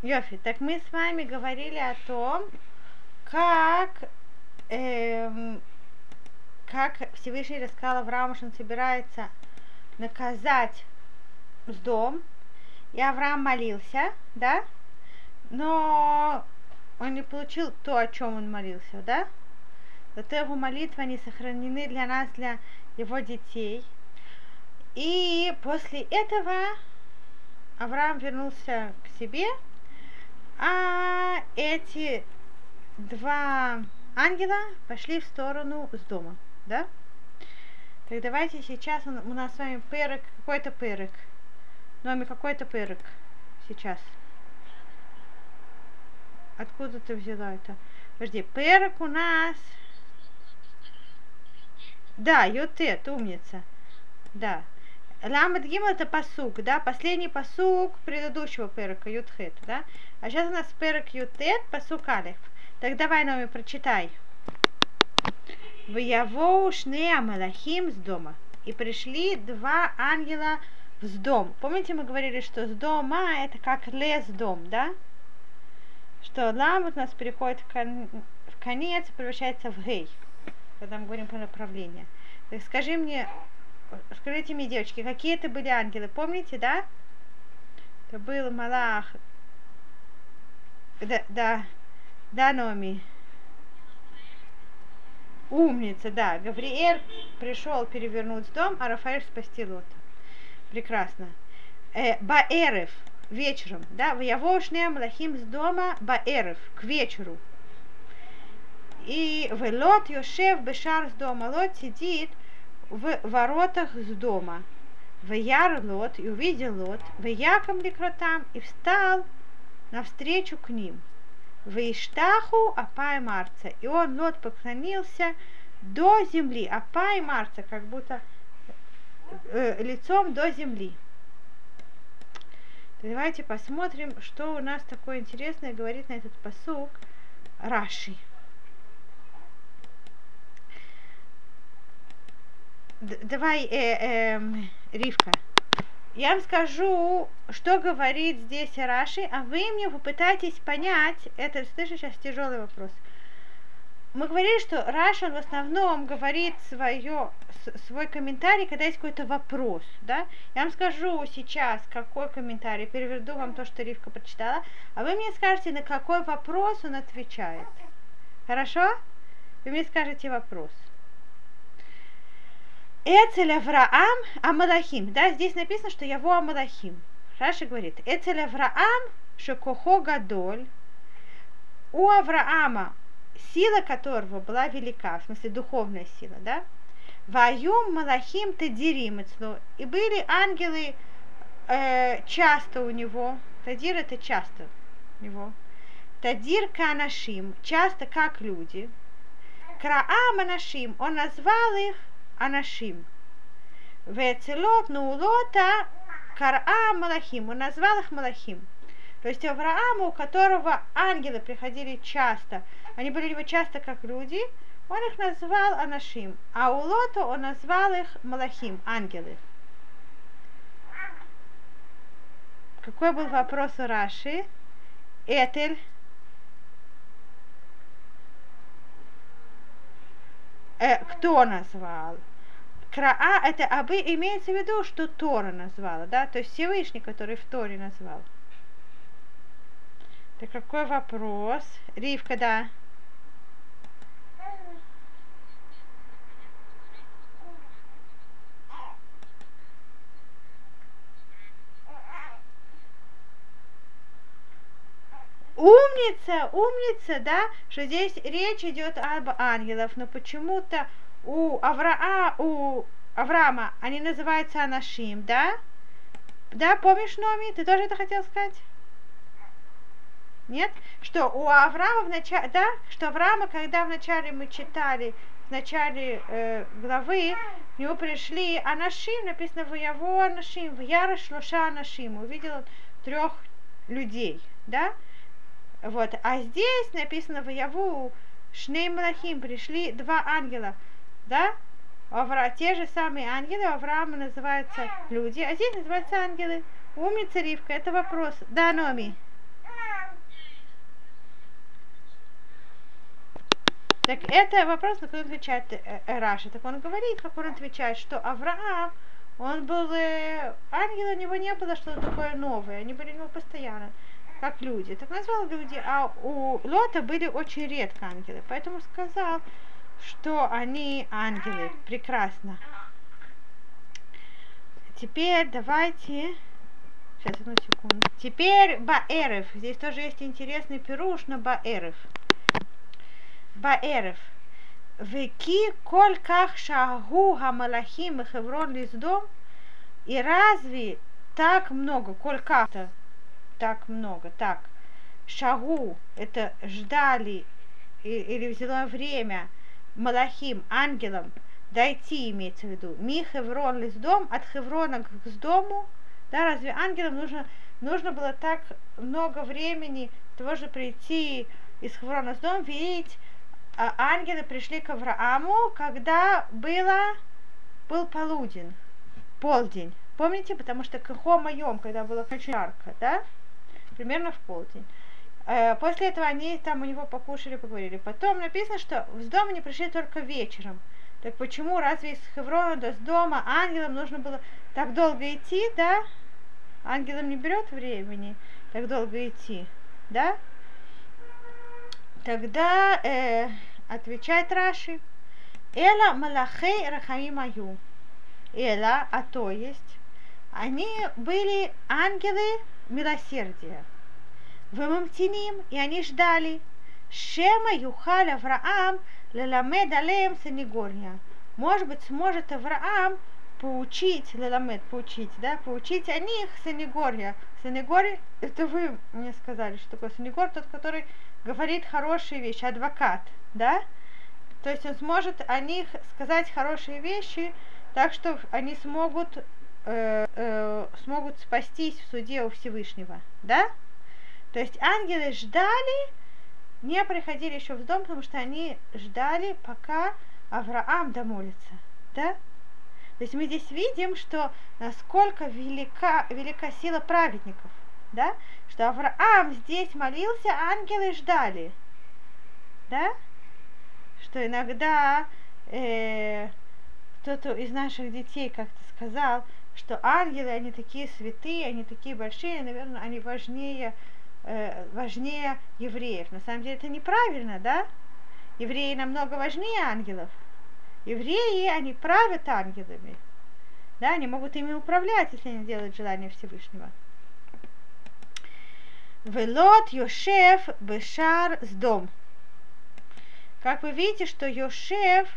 Йофи, так мы с вами говорили о том, как, эм, как Всевышний рассказал Аврааму, что он собирается наказать с дом, и Авраам молился, да, но он не получил то, о чем он молился, да, зато его молитвы, они сохранены для нас, для его детей. И после этого Авраам вернулся к себе, а эти два ангела пошли в сторону с дома, да? Так давайте сейчас у нас с вами перек, какой-то перек. Номер какой-то перек сейчас. Откуда ты взяла это? Подожди, перек у нас... Да, Ютет, умница. Да. Ламет Гимл это посук, да, последний посук предыдущего перека Ютхет, да. А сейчас у нас перек Ютет, посук Алиф. Так давай, Номи, прочитай. Ваявоу шне амалахим с дома. И пришли два ангела с дом. Помните, мы говорили, что с дома это как лес дом, да? Что лам у нас переходит в, кон... в конец превращается в гей, когда мы говорим про направление. Так скажи мне, скажите мне, девочки, какие это были ангелы? Помните, да? Это был Малах. Да, да, да, Номи. Умница, да. Гавриэль пришел перевернуть дом, а Рафаэль спасти Лота. Прекрасно. Э, Баэрев, вечером, да, в Явошне Млахим с дома Баэрев, к вечеру. И в Лот Йошев Бешар с дома. Лот сидит в воротах с дома. В Яр Лот, и увидел Лот, в Яком Ликротам, и встал навстречу к ним. В Иштаху Апай Марца. И он, Лот, поклонился до земли. Апай Марца, как будто э, лицом до земли. Давайте посмотрим, что у нас такое интересное говорит на этот посук Раши. Давай, э, э, Ривка, я вам скажу, что говорит здесь Раши, а вы мне попытайтесь понять, это, слышу, сейчас тяжелый вопрос. Мы говорили, что Раши, он в основном говорит свое, свой комментарий, когда есть какой-то вопрос, да? Я вам скажу сейчас, какой комментарий, переведу вам то, что Ривка прочитала, а вы мне скажете, на какой вопрос он отвечает. Хорошо? Вы мне скажете вопрос. Эцель Авраам Амалахим. Да, здесь написано, что его Амалахим. Раши говорит, Эцель Авраам Шекохо Гадоль. У Авраама сила которого была велика, в смысле духовная сила, да? Ваюм Малахим Тадирим И были ангелы э, часто у него. Тадир это часто у него. Тадир Канашим, часто как люди. Краам Анашим, он назвал их Анашим. Вецелот Нулота Кара Малахим. Он назвал их Малахим. То есть Аврааму, у которого ангелы приходили часто, они были его часто как люди, он их назвал Анашим, а у Лота он назвал их Малахим, ангелы. Какой был вопрос у Раши? Этель. Э, кто назвал? Краа это абы имеется в виду, что Тора назвала, да, то есть Всевышний, который в Торе назвал. Так какой вопрос? Ривка, да. Умница, умница, да, что здесь речь идет об ангелах, но почему-то у, Авраа, у Авраама они называются Анашим, да? Да, помнишь, Номи, ты тоже это хотел сказать? Нет? Что у Авраама в начале, да, что Авраама, когда вначале мы читали, в начале э, главы, к нему пришли Анашим, написано в Яво Анашим, в Яра Шлуша Анашим, увидел трех людей, да? Вот. А здесь написано в Яву Шней Малахим, пришли два ангела, да? Авра, те же самые ангелы, Авраама называются люди, а здесь называются ангелы. Умница, Ривка, это вопрос. Да, Номи? Так это вопрос, на который отвечает э, э, Раша. Так он говорит, как он отвечает, что Авраам, он был, э, ангел, у него не было что-то такое новое, они были у него постоянно как люди. Так назвал люди, а у Лота были очень редко ангелы, поэтому сказал, что они ангелы. Прекрасно. Теперь давайте... Сейчас, одну секунду. Теперь Баэрев. Здесь тоже есть интересный пируш на Баэрев. Баэрев. Веки коль как шагу гамалахим и хеврон лиздом. И разве так много, коль как-то, так много, так, шагу, это ждали или взяло время Малахим, ангелам, дойти, имеется в виду, ми Хеврон ли с дом, от Хеврона к с дому, да, разве ангелам нужно, нужно было так много времени того же прийти из Хеврона с дом, видеть, а ангелы пришли к Аврааму, когда было, был полудень, полдень. Помните, потому что кахо моем, когда было очень жарко, да, примерно в полдень. Э, после этого они там у него покушали, поговорили. Потом написано, что с дома не пришли только вечером. Так почему, разве из Хеврона до дома ангелам нужно было так долго идти, да? Ангелам не берет времени так долго идти, да? Тогда э, отвечает Раши. Эла малахей рахамимаю. Эла, а то есть, они были ангелы милосердия. Вымамтиним, и они ждали. Шема Юхаль Авраам леламед алеем санигория. Может быть, сможет Авраам поучить, леламед, поучить, да, поучить о них санигория. Санигория, это вы мне сказали, что такое санигор, тот, который говорит хорошие вещи, адвокат, да? То есть он сможет о них сказать хорошие вещи, так что они смогут, э, э, смогут спастись в суде у Всевышнего, да? То есть ангелы ждали, не приходили еще в дом, потому что они ждали, пока Авраам домолится. Да? То есть мы здесь видим, что насколько велика, велика сила праведников. Да? Что Авраам здесь молился, ангелы ждали. Да? Что иногда э, кто-то из наших детей как-то сказал, что ангелы, они такие святые, они такие большие, наверное, они важнее э, важнее евреев. На самом деле это неправильно, да? Евреи намного важнее ангелов. Евреи, они правят ангелами. Да, они могут ими управлять, если они делают желание Всевышнего. Велот Йошев Бешар с дом. Как вы видите, что Йошев,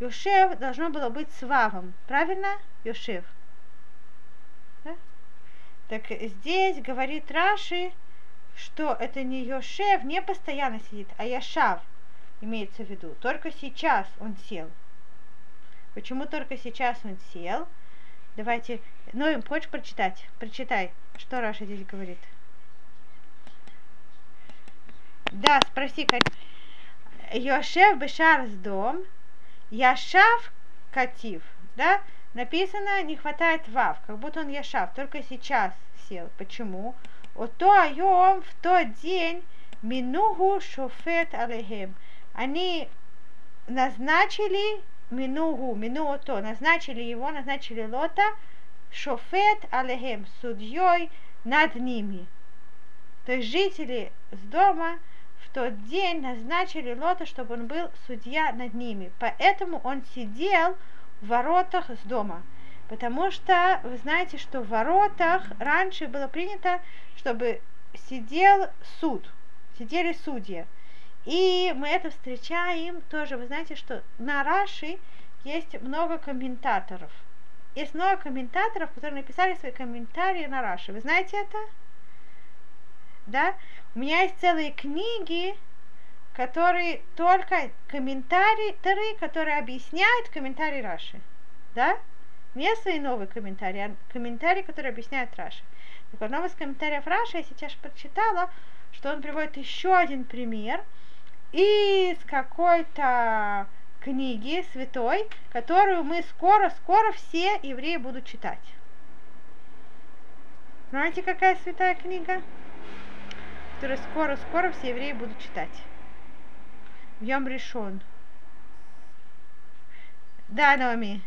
Йошев должно было быть с Вавом. Правильно? Йошев. Так здесь говорит Раши, что это не Йошев, не постоянно сидит, а Яшав имеется в виду. Только сейчас он сел. Почему только сейчас он сел? Давайте, ну, хочешь прочитать? Прочитай, что Раша здесь говорит. Да, спроси, Йошев Бешар с дом, Яшав Катив, да? Написано, не хватает вав, как будто он Яшав, только сейчас сел. Почему? Ото айом в тот день минугу шофет алехем. Они назначили минугу, минуото, назначили его, назначили Лота, шофет алехем, судьей над ними. То есть жители с дома в тот день назначили Лота, чтобы он был судья над ними. Поэтому он сидел в воротах с дома. Потому что вы знаете, что в воротах раньше было принято, чтобы сидел суд, сидели судьи. И мы это встречаем тоже. Вы знаете, что на Раши есть много комментаторов. Есть много комментаторов, которые написали свои комментарии на Раши. Вы знаете это? Да? У меня есть целые книги, которые только комментарии, которые объясняют комментарии Раши. Да? Не свои новые комментарии, а комментарии, которые объясняют Раши. Так в одном из комментариев Раши я сейчас прочитала, что он приводит еще один пример из какой-то книги святой, которую мы скоро-скоро все евреи будут читать. Знаете, какая святая книга? Которую скоро-скоро все евреи будут читать. Йом решен. Да, Номи.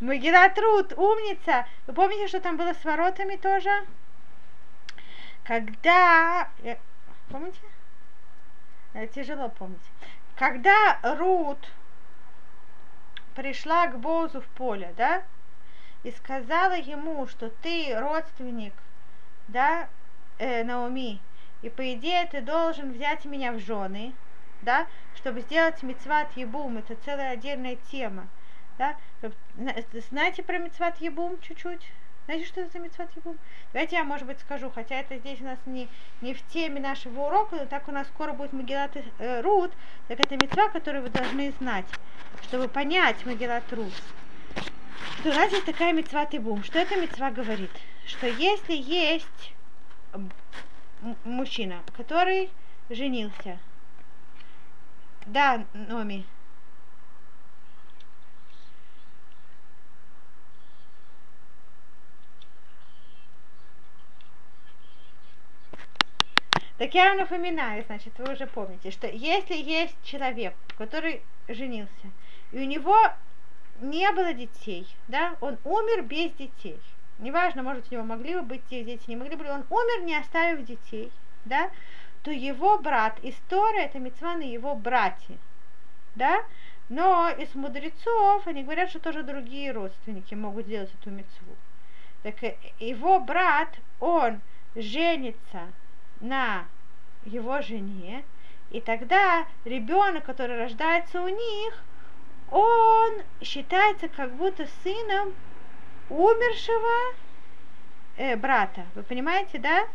Магилат Рут, умница. Вы помните, что там было с воротами тоже? Когда... э, Помните? Это тяжело помнить. Когда Рут пришла к Бозу в поле, да, и сказала ему, что ты родственник, да, э, Наоми, и по идее ты должен взять меня в жены, да, чтобы сделать мецват ебум, это целая отдельная тема, да, знаете про мецват ебум чуть-чуть? Знаете, что это за мецват ебум? Давайте я, может быть, скажу, хотя это здесь у нас не, не в теме нашего урока, но так у нас скоро будет Магилат э, Рут, так это мецва, которую вы должны знать, чтобы понять Магилат Рут. Что у нас есть такая мецва Тибум. Что эта мецва говорит? Что если есть мужчина, который женился, да, Номи, Так я вам напоминаю, значит, вы уже помните, что если есть человек, который женился, и у него не было детей, да, он умер без детей, неважно, может, у него могли бы быть дети, не могли бы, он умер, не оставив детей, да, то его брат, история, это мецва на его брате, да, но из мудрецов они говорят, что тоже другие родственники могут сделать эту мецву. Так э, его брат, он женится на его жене, и тогда ребенок, который рождается у них, он считается как будто сыном умершего э, брата. Вы понимаете, да?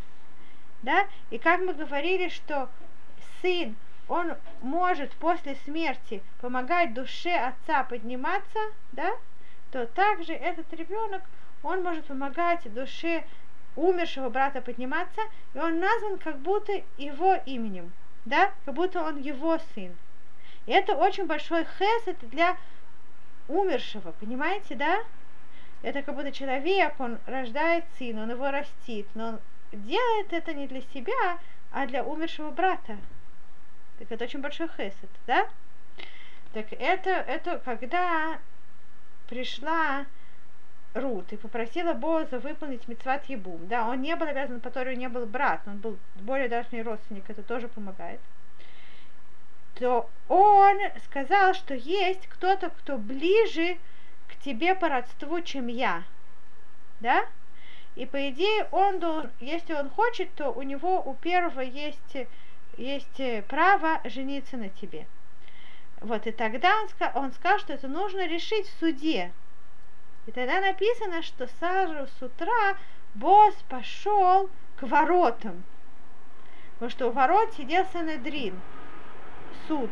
Да? И как мы говорили, что сын, он может после смерти помогать душе отца подниматься, да? То также этот ребенок, он может помогать душе умершего брата подниматься, и он назван как будто его именем, да, как будто он его сын. И это очень большой хесед для умершего, понимаете, да? Это как будто человек, он рождает сына, он его растит, но он делает это не для себя, а для умершего брата. Так это очень большой хесед, да? Так это, это когда пришла Рут и попросила Боза выполнить мецват Ебум. Да, он не был обязан, по Торию не был брат, он был более дальний родственник, это тоже помогает. То он сказал, что есть кто-то, кто ближе тебе по родству, чем я. Да? И по идее он должен, если он хочет, то у него у первого есть, есть право жениться на тебе. Вот, и тогда он, он сказал, что это нужно решить в суде. И тогда написано, что сразу с утра босс пошел к воротам. Потому что у ворот сидел Санедрин, суд,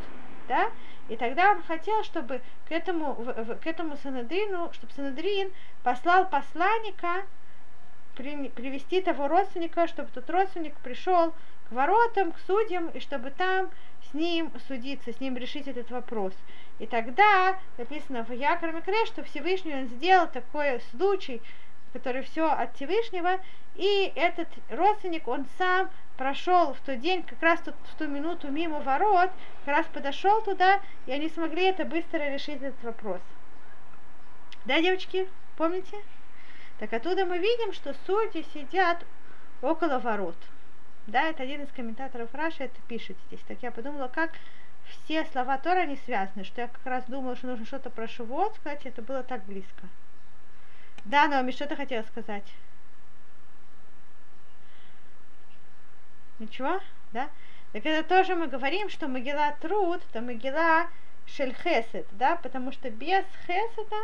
да? И тогда он хотел, чтобы к этому, к этому Санедрину, чтобы Санедрин послал посланника при, привести того родственника, чтобы тот родственник пришел к воротам, к судьям, и чтобы там с ним судиться, с ним решить этот вопрос. И тогда написано в Якор Микре, что Всевышний он сделал такой случай, который все от Всевышнего, и этот родственник, он сам прошел в тот день, как раз тут, в ту минуту мимо ворот, как раз подошел туда, и они смогли это быстро решить этот вопрос. Да, девочки, помните? Так оттуда мы видим, что судьи сидят около ворот. Да, это один из комментаторов Раши это пишет здесь. Так я подумала, как все слова Тора не связаны, что я как раз думала, что нужно что-то про Шивот сказать, это было так близко. Да, Наоми, что ты хотела сказать? Ничего? Да? Так это тоже мы говорим, что Могила труд, это Могила шельхесет, да, потому что без хесета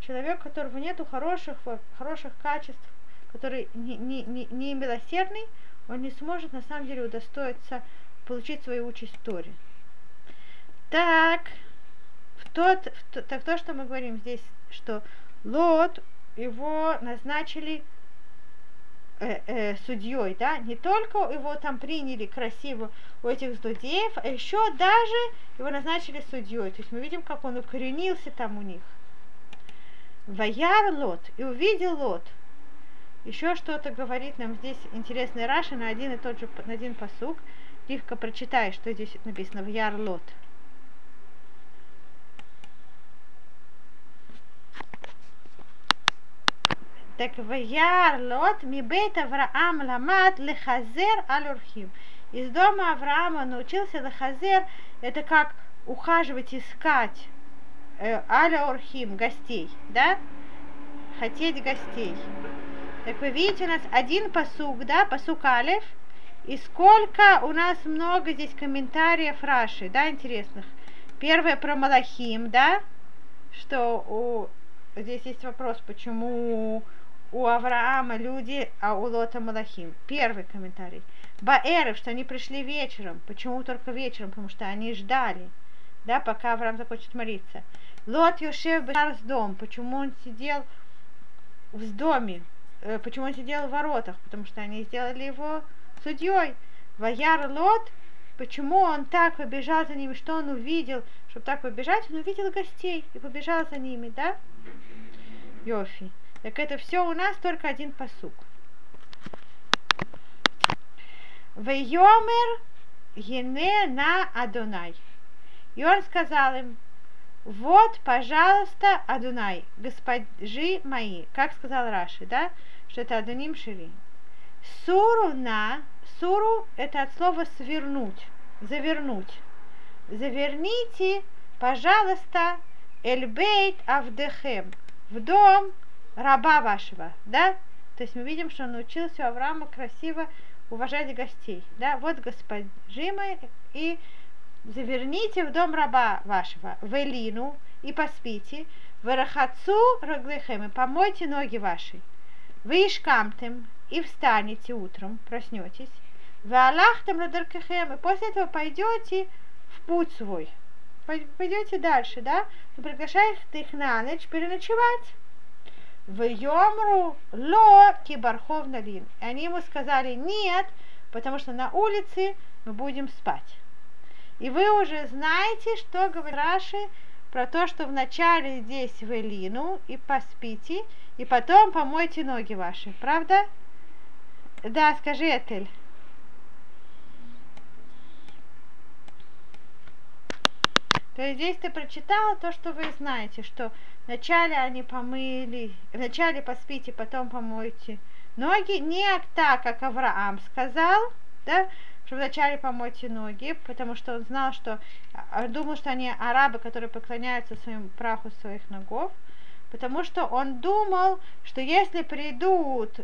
человек, у которого нету хороших, хороших качеств, который не, не, не, не милосердный, он не сможет на самом деле удостоиться получить свою участь в Торе. Так, в тот, в то, так то, что мы говорим здесь, что Лот, его назначили э, э, судьей, да, не только его там приняли красиво у этих злодеев, а еще даже его назначили судьей. То есть мы видим, как он укоренился там у них. Ваяр Лот, и увидел Лот, Еще что-то говорит нам здесь интересный Раши на один и тот же, на один посук. Ривка, прочитай, что здесь написано в Ярлот. Так в Ярлот Мибейт Авраам Ламат Лехазер Алюрхим. Из дома Авраама научился Лехазер, это как ухаживать, искать э, Аля Орхим, гостей, да? Хотеть гостей. Так вы видите, у нас один посук, да, посук Алев, и сколько у нас много здесь комментариев Раши, да, интересных. Первое про Малахим, да, что у... здесь есть вопрос, почему у Авраама люди, а у Лота Малахим. Первый комментарий. Баэров, что они пришли вечером. Почему только вечером? Потому что они ждали, да, пока Авраам закончит молиться. Лот Йошев Бешарс дом. Почему он сидел в доме? Э, почему он сидел в воротах? Потому что они сделали его судьей. Ваяр Лот, почему он так побежал за ними, что он увидел, чтобы так побежать, он увидел гостей и побежал за ними, да? Йофи. Так это все у нас только один посук. Вейомер Ене на Адонай. И он сказал им, вот, пожалуйста, Адунай, госпожи мои, как сказал Раши, да, что это Адуним Шири. Суру на, суру это от слова свернуть, завернуть. Заверните, пожалуйста, Эльбейт Авдехем, в дом раба вашего, да? То есть мы видим, что он научился у Авраама красиво уважать гостей, да? Вот госпожи мои, и заверните в дом раба вашего, в Элину, и поспите, в Рахацу Раглехем, и помойте ноги ваши. Вы ишкамтем, и встанете утром, проснетесь, вы Аллахтем Радаркахем, и после этого пойдете в путь свой. Пойдете дальше, да? Вы приглашаете их на ночь переночевать. В Йомру ло кибархов налин. И они ему сказали нет, потому что на улице мы будем спать. И вы уже знаете, что говорит Раши про то, что вначале здесь в Элину и поспите, и потом помойте ноги ваши. Правда? Да, скажи, Этель. То есть здесь ты прочитала то, что вы знаете, что вначале они помыли, вначале поспите, потом помойте ноги, не так, как Авраам сказал, да, что вначале помойте ноги, потому что он знал, что а, думал, что они арабы, которые поклоняются своим праху своих ногов, потому что он думал, что если придут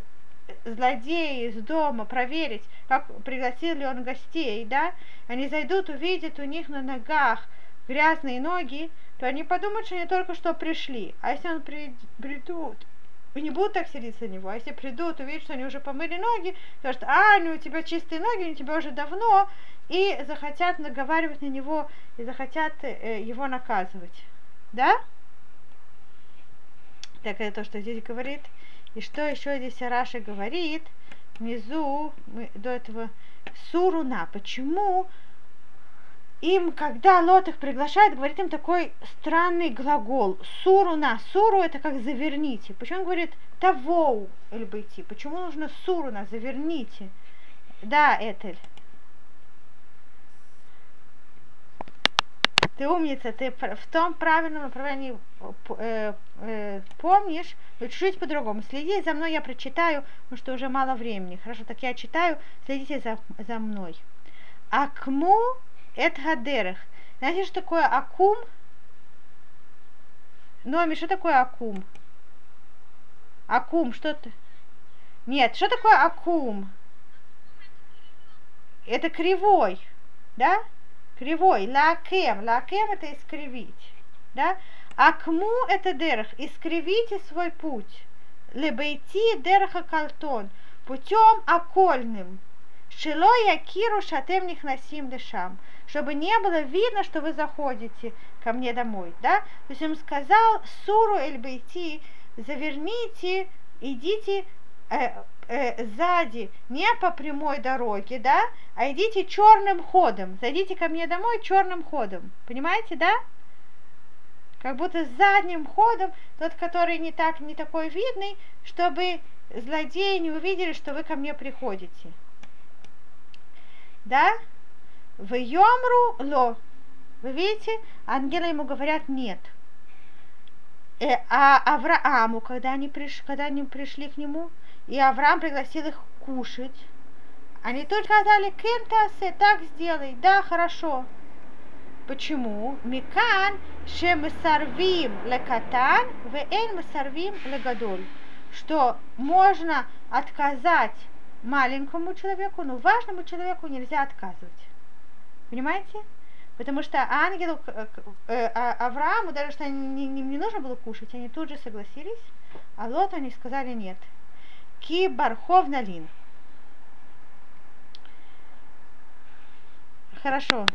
злодеи из дома проверить, как пригласил ли он гостей, да, они зайдут, увидят у них на ногах грязные ноги, то они подумают, что они только что пришли. А если он придут вы не будут так сердиться на него. А если придут, увидят, что они уже помыли ноги, скажут, а, ну у тебя чистые ноги, у тебя уже давно, и захотят наговаривать на него, и захотят э, его наказывать. Да? Так это то, что здесь говорит. И что еще здесь Раша говорит, внизу, мы до этого, Суруна. Почему им, когда Лот их приглашает, говорит им такой странный глагол. Суру на. Суру это как заверните. Почему он говорит того эльбыти? Почему нужно суру на заверните? Да, Этель. Ты умница, ты в том правильном направлении э, э, помнишь, но чуть-чуть по-другому. Следи за мной, я прочитаю, потому что уже мало времени. Хорошо, так я читаю, следите за, за мной. Акму это гадерах. Знаете, что такое акум? Номи, что такое акум? Акум, что то Нет, что такое акум? Это кривой, да? Кривой. Лакем. Лакем это искривить, да? Акму это дерах. Искривите свой путь. Лебейти дераха калтон. Путем окольным. Шило якиру шатем нихнасим дышам чтобы не было видно, что вы заходите ко мне домой, да? То есть он сказал, суру эль бейти, заверните, идите э, э, сзади, не по прямой дороге, да, а идите черным ходом, зайдите ко мне домой черным ходом, понимаете, да? Как будто задним ходом, тот, который не так, не такой видный, чтобы злодеи не увидели, что вы ко мне приходите. Да? В Йомру ло. Вы видите, ангелы ему говорят нет. Э, а Аврааму, когда они, приш, когда они пришли к нему, и Авраам пригласил их кушать, они только сказали, кентасе, так сделай, да, хорошо. Почему? Микан шемсарвим лекатан, веэн сарвим легадоль. Что можно отказать маленькому человеку, но важному человеку нельзя отказывать. Понимаете? Потому что ангелу э, а, Аврааму, даже что не, не, не нужно было кушать, они тут же согласились, а Лоту они сказали нет. Ки бархов налин. Хорошо.